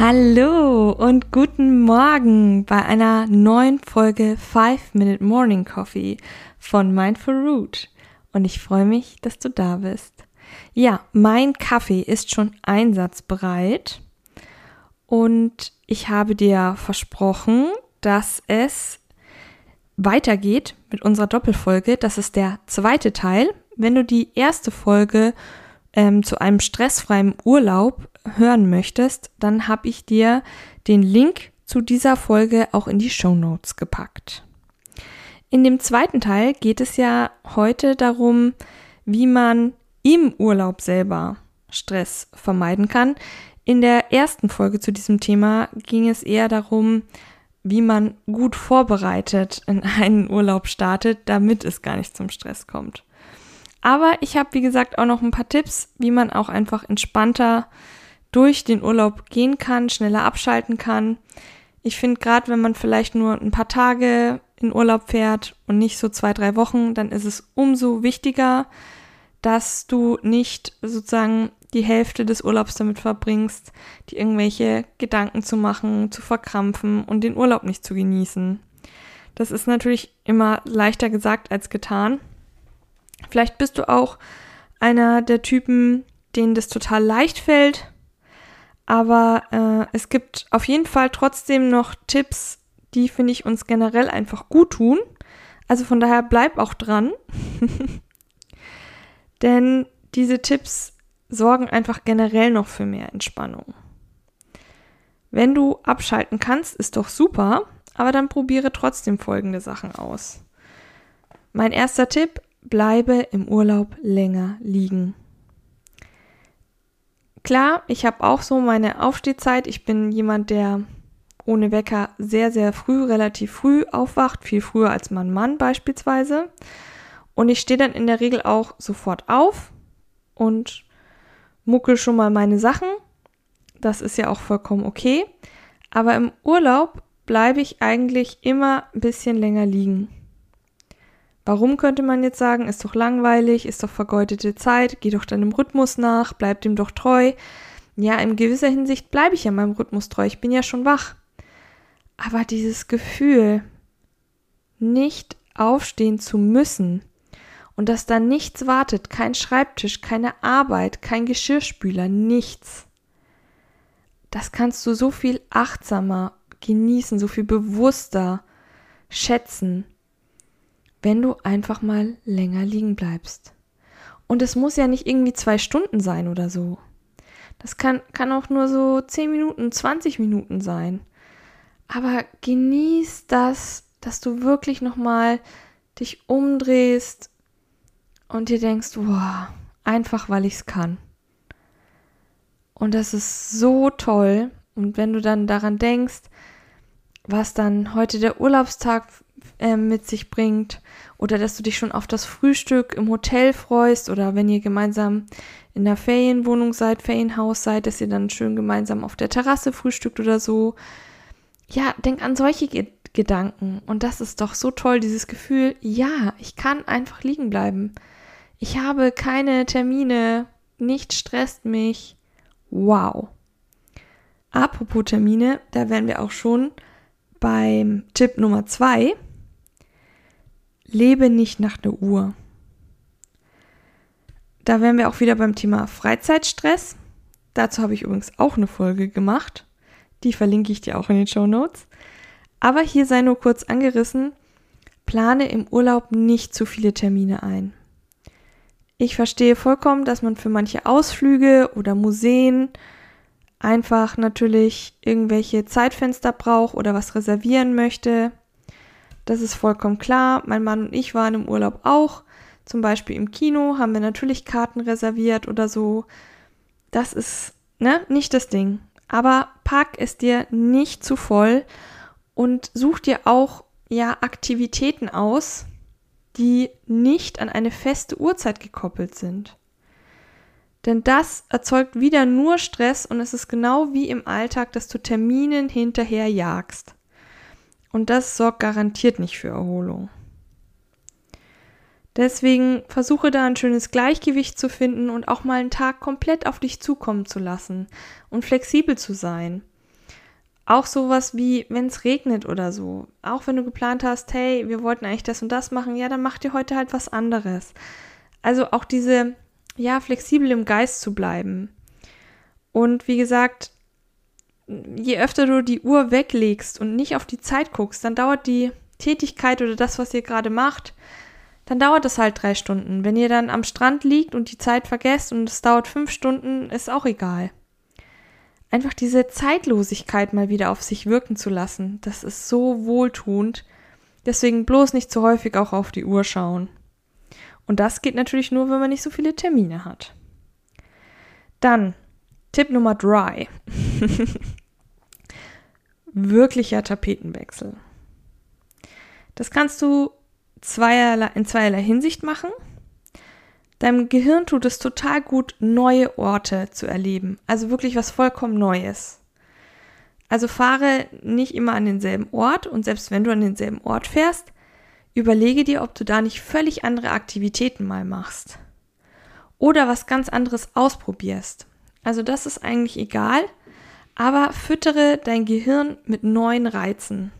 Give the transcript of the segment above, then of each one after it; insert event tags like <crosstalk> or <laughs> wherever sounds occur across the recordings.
Hallo und guten Morgen bei einer neuen Folge 5 Minute Morning Coffee von Mindful Root. Und ich freue mich, dass du da bist. Ja, mein Kaffee ist schon einsatzbereit und ich habe dir versprochen, dass es weitergeht mit unserer Doppelfolge. Das ist der zweite Teil. Wenn du die erste Folge ähm, zu einem stressfreien Urlaub hören möchtest, dann habe ich dir den Link zu dieser Folge auch in die Show Notes gepackt. In dem zweiten Teil geht es ja heute darum, wie man im Urlaub selber Stress vermeiden kann. In der ersten Folge zu diesem Thema ging es eher darum, wie man gut vorbereitet in einen Urlaub startet, damit es gar nicht zum Stress kommt. Aber ich habe, wie gesagt, auch noch ein paar Tipps, wie man auch einfach entspannter durch den Urlaub gehen kann, schneller abschalten kann. Ich finde, gerade wenn man vielleicht nur ein paar Tage in Urlaub fährt und nicht so zwei, drei Wochen, dann ist es umso wichtiger, dass du nicht sozusagen die Hälfte des Urlaubs damit verbringst, dir irgendwelche Gedanken zu machen, zu verkrampfen und den Urlaub nicht zu genießen. Das ist natürlich immer leichter gesagt als getan. Vielleicht bist du auch einer der Typen, denen das total leicht fällt, aber äh, es gibt auf jeden Fall trotzdem noch Tipps, die finde ich uns generell einfach gut tun. Also von daher bleib auch dran. <laughs> Denn diese Tipps sorgen einfach generell noch für mehr Entspannung. Wenn du abschalten kannst, ist doch super, aber dann probiere trotzdem folgende Sachen aus. Mein erster Tipp, bleibe im Urlaub länger liegen. Klar, ich habe auch so meine Aufstehzeit. Ich bin jemand, der ohne Wecker sehr, sehr früh, relativ früh aufwacht, viel früher als mein Mann beispielsweise. Und ich stehe dann in der Regel auch sofort auf und muckel schon mal meine Sachen. Das ist ja auch vollkommen okay. Aber im Urlaub bleibe ich eigentlich immer ein bisschen länger liegen. Warum könnte man jetzt sagen, ist doch langweilig, ist doch vergeudete Zeit, geh doch deinem Rhythmus nach, bleib dem doch treu. Ja, in gewisser Hinsicht bleibe ich ja meinem Rhythmus treu, ich bin ja schon wach. Aber dieses Gefühl, nicht aufstehen zu müssen, und dass da nichts wartet, kein Schreibtisch, keine Arbeit, kein Geschirrspüler, nichts. Das kannst du so viel achtsamer genießen, so viel bewusster schätzen, wenn du einfach mal länger liegen bleibst. Und es muss ja nicht irgendwie zwei Stunden sein oder so. Das kann, kann auch nur so zehn Minuten, 20 Minuten sein. Aber genieß das, dass du wirklich nochmal dich umdrehst, und dir denkst, wow, einfach weil ich es kann. Und das ist so toll. Und wenn du dann daran denkst, was dann heute der Urlaubstag äh, mit sich bringt, oder dass du dich schon auf das Frühstück im Hotel freust, oder wenn ihr gemeinsam in der Ferienwohnung seid, Ferienhaus seid, dass ihr dann schön gemeinsam auf der Terrasse frühstückt oder so. Ja, denk an solche Ge Gedanken. Und das ist doch so toll, dieses Gefühl, ja, ich kann einfach liegen bleiben. Ich habe keine Termine, nicht stresst mich. Wow. Apropos Termine, da wären wir auch schon beim Tipp Nummer zwei. Lebe nicht nach der Uhr. Da wären wir auch wieder beim Thema Freizeitstress. Dazu habe ich übrigens auch eine Folge gemacht. Die verlinke ich dir auch in den Show Notes. Aber hier sei nur kurz angerissen, plane im Urlaub nicht zu viele Termine ein. Ich verstehe vollkommen, dass man für manche Ausflüge oder Museen einfach natürlich irgendwelche Zeitfenster braucht oder was reservieren möchte. Das ist vollkommen klar. Mein Mann und ich waren im Urlaub auch. Zum Beispiel im Kino haben wir natürlich Karten reserviert oder so. Das ist ne, nicht das Ding. Aber pack es dir nicht zu voll und such dir auch ja Aktivitäten aus, die nicht an eine feste Uhrzeit gekoppelt sind. Denn das erzeugt wieder nur Stress und es ist genau wie im Alltag, dass du Terminen hinterher jagst. Und das sorgt garantiert nicht für Erholung. Deswegen versuche da ein schönes Gleichgewicht zu finden und auch mal einen Tag komplett auf dich zukommen zu lassen und flexibel zu sein. Auch sowas wie, wenn es regnet oder so. Auch wenn du geplant hast, hey, wir wollten eigentlich das und das machen, ja, dann mach dir heute halt was anderes. Also auch diese, ja, flexibel im Geist zu bleiben. Und wie gesagt, je öfter du die Uhr weglegst und nicht auf die Zeit guckst, dann dauert die Tätigkeit oder das, was ihr gerade macht, dann dauert es halt drei Stunden. Wenn ihr dann am Strand liegt und die Zeit vergesst und es dauert fünf Stunden, ist auch egal. Einfach diese Zeitlosigkeit mal wieder auf sich wirken zu lassen, das ist so wohltuend. Deswegen bloß nicht zu häufig auch auf die Uhr schauen. Und das geht natürlich nur, wenn man nicht so viele Termine hat. Dann Tipp Nummer drei. <laughs> Wirklicher Tapetenwechsel. Das kannst du zweierlei, in zweierlei Hinsicht machen. Deinem Gehirn tut es total gut, neue Orte zu erleben. Also wirklich was vollkommen Neues. Also fahre nicht immer an denselben Ort und selbst wenn du an denselben Ort fährst, überlege dir, ob du da nicht völlig andere Aktivitäten mal machst. Oder was ganz anderes ausprobierst. Also das ist eigentlich egal, aber füttere dein Gehirn mit neuen Reizen.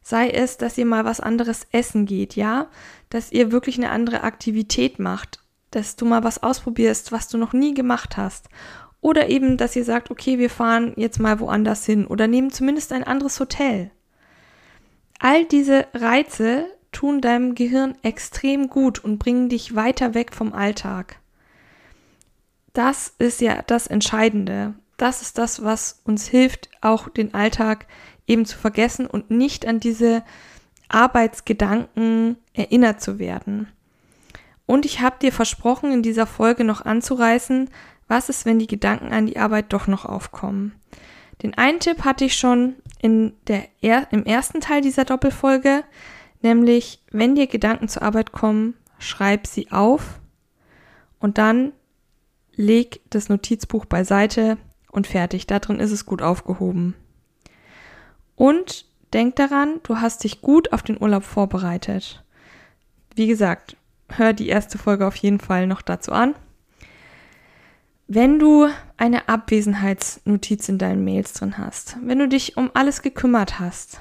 Sei es, dass ihr mal was anderes essen geht, ja? Dass ihr wirklich eine andere Aktivität macht. Dass du mal was ausprobierst, was du noch nie gemacht hast. Oder eben, dass ihr sagt, okay, wir fahren jetzt mal woanders hin oder nehmen zumindest ein anderes Hotel. All diese Reize tun deinem Gehirn extrem gut und bringen dich weiter weg vom Alltag. Das ist ja das Entscheidende. Das ist das, was uns hilft, auch den Alltag eben zu vergessen und nicht an diese Arbeitsgedanken erinnert zu werden. Und ich habe dir versprochen, in dieser Folge noch anzureißen, was ist, wenn die Gedanken an die Arbeit doch noch aufkommen. Den einen Tipp hatte ich schon in der, im ersten Teil dieser Doppelfolge, nämlich wenn dir Gedanken zur Arbeit kommen, schreib sie auf und dann leg das Notizbuch beiseite und fertig. Da drin ist es gut aufgehoben. Und denk daran, du hast dich gut auf den Urlaub vorbereitet. Wie gesagt, hör die erste Folge auf jeden Fall noch dazu an. Wenn du eine Abwesenheitsnotiz in deinen Mails drin hast, wenn du dich um alles gekümmert hast,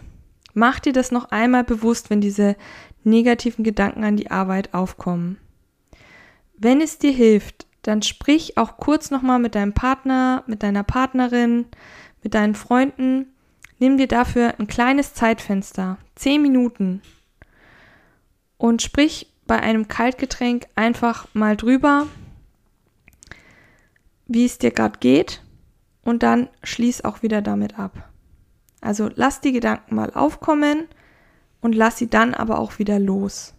mach dir das noch einmal bewusst, wenn diese negativen Gedanken an die Arbeit aufkommen. Wenn es dir hilft, dann sprich auch kurz nochmal mit deinem Partner, mit deiner Partnerin, mit deinen Freunden Nimm dir dafür ein kleines Zeitfenster, 10 Minuten, und sprich bei einem Kaltgetränk einfach mal drüber, wie es dir gerade geht, und dann schließ auch wieder damit ab. Also lass die Gedanken mal aufkommen und lass sie dann aber auch wieder los.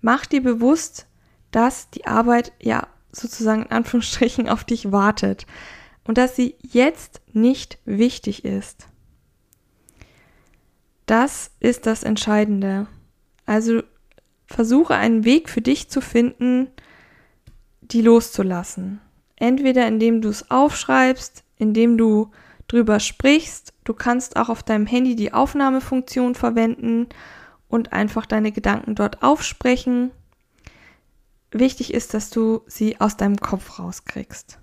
Mach dir bewusst, dass die Arbeit ja sozusagen in Anführungsstrichen auf dich wartet und dass sie jetzt nicht wichtig ist. Das ist das Entscheidende. Also versuche einen Weg für dich zu finden, die loszulassen. Entweder indem du es aufschreibst, indem du drüber sprichst. Du kannst auch auf deinem Handy die Aufnahmefunktion verwenden und einfach deine Gedanken dort aufsprechen. Wichtig ist, dass du sie aus deinem Kopf rauskriegst.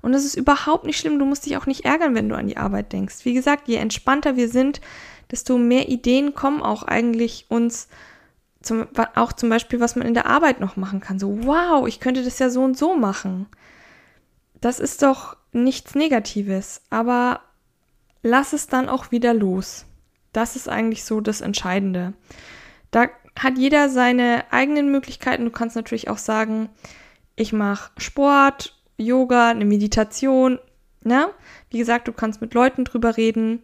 Und es ist überhaupt nicht schlimm, du musst dich auch nicht ärgern, wenn du an die Arbeit denkst. Wie gesagt, je entspannter wir sind, desto mehr Ideen kommen auch eigentlich uns, zum, auch zum Beispiel, was man in der Arbeit noch machen kann. So, wow, ich könnte das ja so und so machen. Das ist doch nichts Negatives, aber lass es dann auch wieder los. Das ist eigentlich so das Entscheidende. Da hat jeder seine eigenen Möglichkeiten. Du kannst natürlich auch sagen, ich mache Sport, Yoga, eine Meditation. Ne? Wie gesagt, du kannst mit Leuten drüber reden.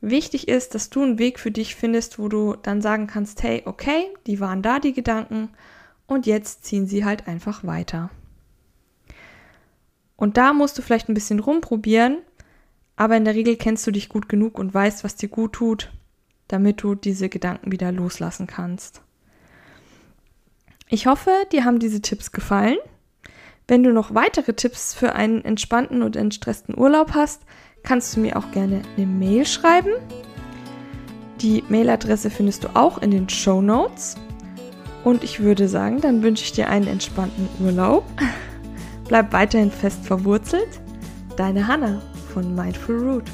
Wichtig ist, dass du einen Weg für dich findest, wo du dann sagen kannst, hey, okay, die waren da, die Gedanken, und jetzt ziehen sie halt einfach weiter. Und da musst du vielleicht ein bisschen rumprobieren, aber in der Regel kennst du dich gut genug und weißt, was dir gut tut. Damit du diese Gedanken wieder loslassen kannst. Ich hoffe, dir haben diese Tipps gefallen. Wenn du noch weitere Tipps für einen entspannten und entstressten Urlaub hast, kannst du mir auch gerne eine Mail schreiben. Die Mailadresse findest du auch in den Show Notes. Und ich würde sagen, dann wünsche ich dir einen entspannten Urlaub. Bleib weiterhin fest verwurzelt. Deine Hanna von Mindful Root.